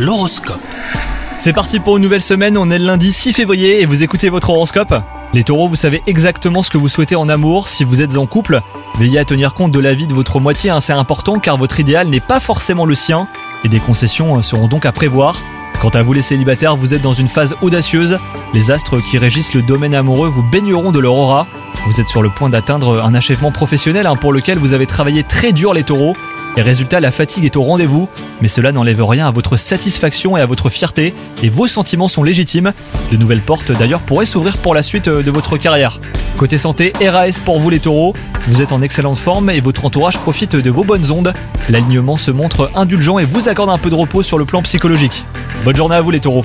L'horoscope. C'est parti pour une nouvelle semaine, on est le lundi 6 février et vous écoutez votre horoscope. Les taureaux, vous savez exactement ce que vous souhaitez en amour si vous êtes en couple. Veillez à tenir compte de l'avis de votre moitié, hein, c'est important car votre idéal n'est pas forcément le sien et des concessions euh, seront donc à prévoir. Quant à vous les célibataires, vous êtes dans une phase audacieuse. Les astres qui régissent le domaine amoureux vous baigneront de leur aura. Vous êtes sur le point d'atteindre un achèvement professionnel hein, pour lequel vous avez travaillé très dur les taureaux. Les résultats, la fatigue est au rendez-vous, mais cela n'enlève rien à votre satisfaction et à votre fierté, et vos sentiments sont légitimes. De nouvelles portes d'ailleurs pourraient s'ouvrir pour la suite euh, de votre carrière. Côté santé, RAS pour vous les taureaux, vous êtes en excellente forme et votre entourage profite de vos bonnes ondes. L'alignement se montre indulgent et vous accorde un peu de repos sur le plan psychologique. Bonne journée à vous les taureaux